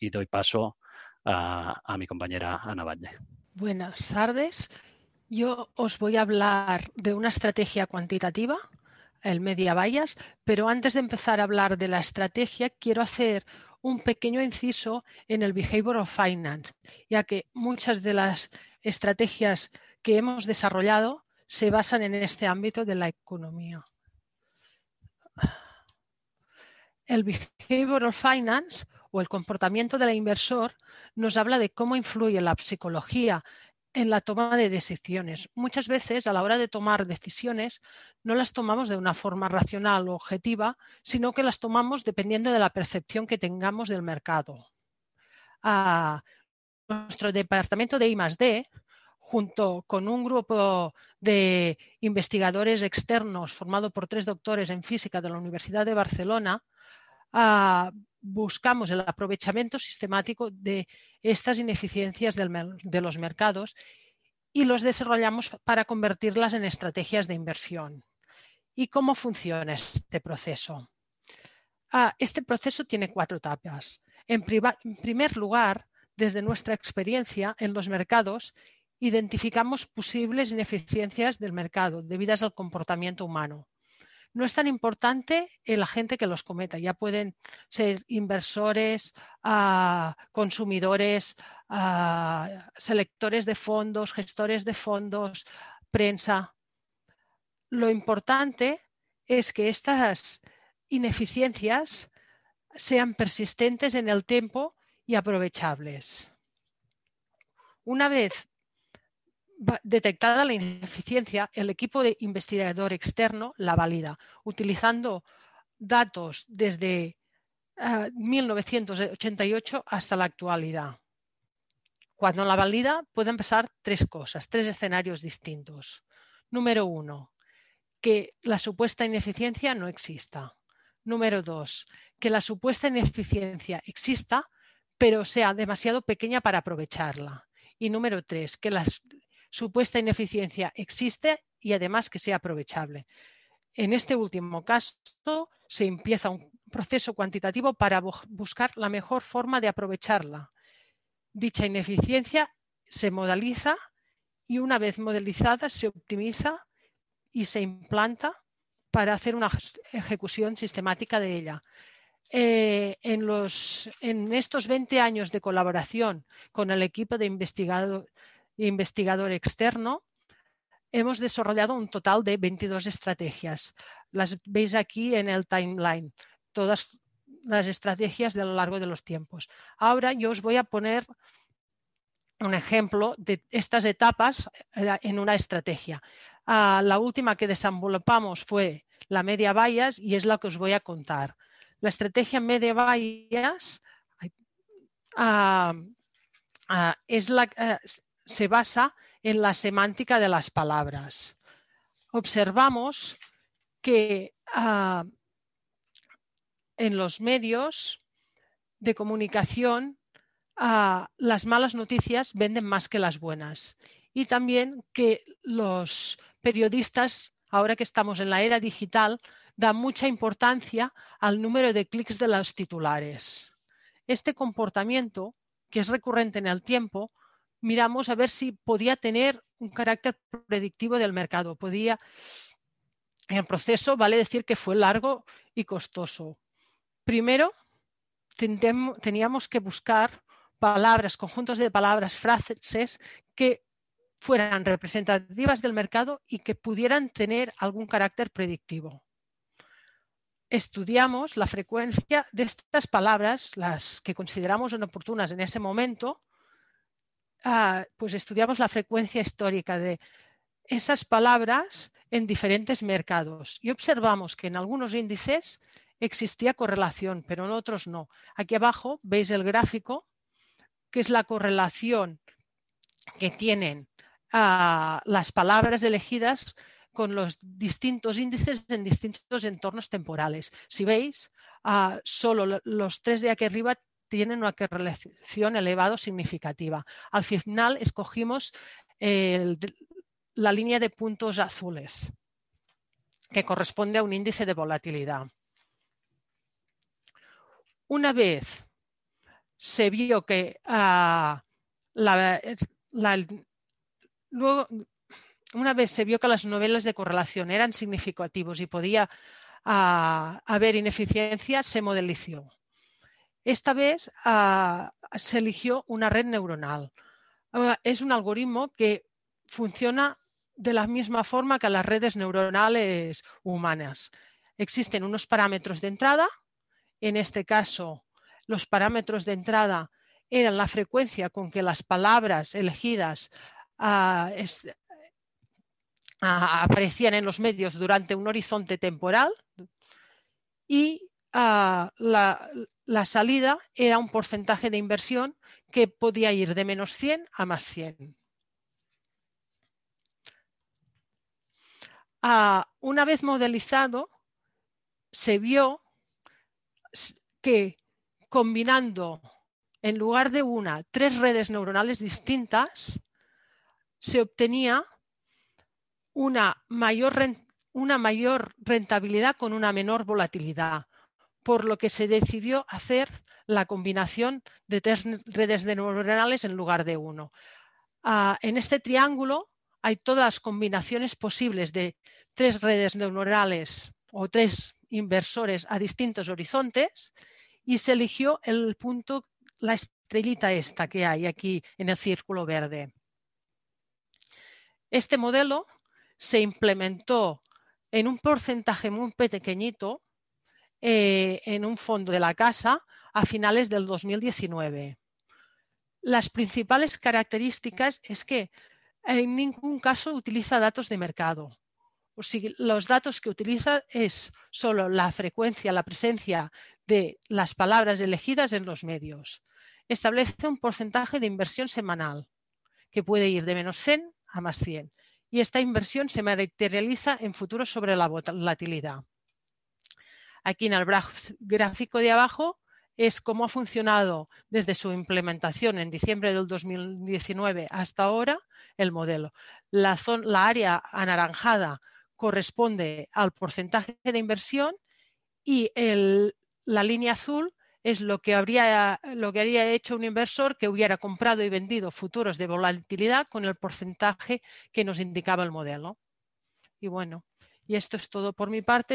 y doy paso a, mi compañera Ana Valle. Buenas tardes. Yo os voy a hablar de una estrategia cuantitativa, el media bias, pero antes de empezar a hablar de la estrategia, quiero hacer un pequeño inciso en el behavior of finance, ya que muchas de las estrategias que hemos desarrollado se basan en este ámbito de la economía. El behavior of finance o el comportamiento del inversor nos habla de cómo influye la psicología en la toma de decisiones. Muchas veces a la hora de tomar decisiones no las tomamos de una forma racional o objetiva, sino que las tomamos dependiendo de la percepción que tengamos del mercado. Nuestro departamento de I+D, junto con un grupo de investigadores externos formado por tres doctores en física de la Universidad de Barcelona, ah, buscamos el aprovechamiento sistemático de estas ineficiencias de los mercados y los desarrollamos para convertirlas en estrategias de inversión. ¿Y cómo funciona este proceso? Ah, este proceso tiene cuatro etapas. En, en primer lugar, desde nuestra experiencia en los mercados, identificamos posibles ineficiencias del mercado debidas al comportamiento humano no es tan importante el agente que los cometa. Ya pueden ser inversores, ah, consumidores, ah, selectores de fondos, gestores de fondos, prensa. Lo importante es que estas ineficiencias sean persistentes en el tiempo y aprovechables. Una vez detectada la ineficiencia, el equipo de investigador externo la valida, utilizando datos desde 1988 ah, hasta la actualidad. Cuando la valida pueden pasar tres cosas, tres escenarios distintos. Número uno, que la supuesta ineficiencia no exista. Número dos, que la supuesta ineficiencia exista, pero sea demasiado pequeña para aprovecharla. Y número tres, que las supuesta ineficiencia existe y además que sea aprovechable. En este último caso, se empieza un proceso cuantitativo para buscar la mejor forma de aprovecharla. Dicha ineficiencia se modaliza y una vez modelizada se optimiza y se implanta para hacer una ejecución sistemática de ella. Eh, en, en, estos 20 años de colaboración con el equipo de investigadores investigador externo, hemos desarrollado un total de 22 estrategias. Las veis aquí en el timeline, todas las estrategias de lo largo de los tiempos. Ahora yo os voy a poner un ejemplo de estas etapas eh, en una estrategia. Ah, la última que desenvolupamos fue la media bias y es la que os voy a contar. La estrategia media bias ah, ah, es la, eh, se basa en la semántica de las palabras. Observamos que ah, en los medios de comunicación ah, las malas noticias venden más que las buenas y también que los periodistas, ahora que estamos en la era digital, dan mucha importancia al número de clics de los titulares. Este comportamiento, que es recurrente en el tiempo, miramos a ver si podía tener un carácter predictivo del mercado. Podía, el proceso vale decir que fue largo y costoso. Primero, teníamos que buscar palabras, conjuntos de palabras, frases que fueran representativas del mercado y que pudieran tener algún carácter predictivo. Estudiamos la frecuencia de estas palabras, las que consideramos inoportunas en ese momento, Ah, pues estudiamos la frecuencia histórica de esas palabras en diferentes mercados y observamos que en algunos índices existía correlación, pero en otros no. Aquí abajo veis el gráfico, que es la correlación que tienen ah, las palabras elegidas con los distintos índices en distintos entornos temporales. Si veis, ah, solo los tres de aquí arriba tienen una correlación elevado significativa. Al final escogimos la línea de puntos azules, que corresponde a un índice de volatilidad. Una vez se vio que ah, luego, una vez se vio que las novelas de correlación eran significativos y podía ah, haber ineficiencia, se modelizó. Esta vez ah, se eligió una red neuronal. es un algoritmo que funciona de la misma forma que las redes neuronales humanas. Existen unos parámetros de entrada, en este caso los parámetros de entrada eran la frecuencia con que las palabras elegidas ah, ah, aparecían en los medios durante un horizonte temporal y ah, la, salida era un porcentaje de inversión que podía ir de menos 100 a más 100. una vez modelizado, se vio que combinando en lugar de una, tres redes neuronales distintas, se obtenía una mayor rentabilidad con una menor volatilidad, por lo que se decidió hacer la combinación de tres redes neuronales en lugar de uno. Ah, en este triángulo hay todas las combinaciones posibles de tres redes neuronales o tres inversores a distintos horizontes y se eligió el punto la estrellita esta que hay aquí en el círculo verde. Este modelo se implementó en un porcentaje muy pequeñito eh, en un fondo de la casa a finales del 2019. Las principales características es que en ningún caso utiliza datos de mercado. O los datos que utiliza es solo la frecuencia, la presencia de las palabras elegidas en los medios establece un porcentaje de inversión semanal que puede ir de menos 100 a más 100 y esta inversión se materializa en futuros sobre la volatilidad. Aquí en el gráfico de abajo es cómo ha funcionado desde su implementación en diciembre del 2019 hasta ahora el modelo. La, la área anaranjada corresponde al porcentaje de inversión y la línea azul es lo que, habría, lo que haría hecho un inversor que hubiera comprado y vendido futuros de volatilidad con el porcentaje que nos indicaba el modelo. Y bueno, y esto es todo por mi parte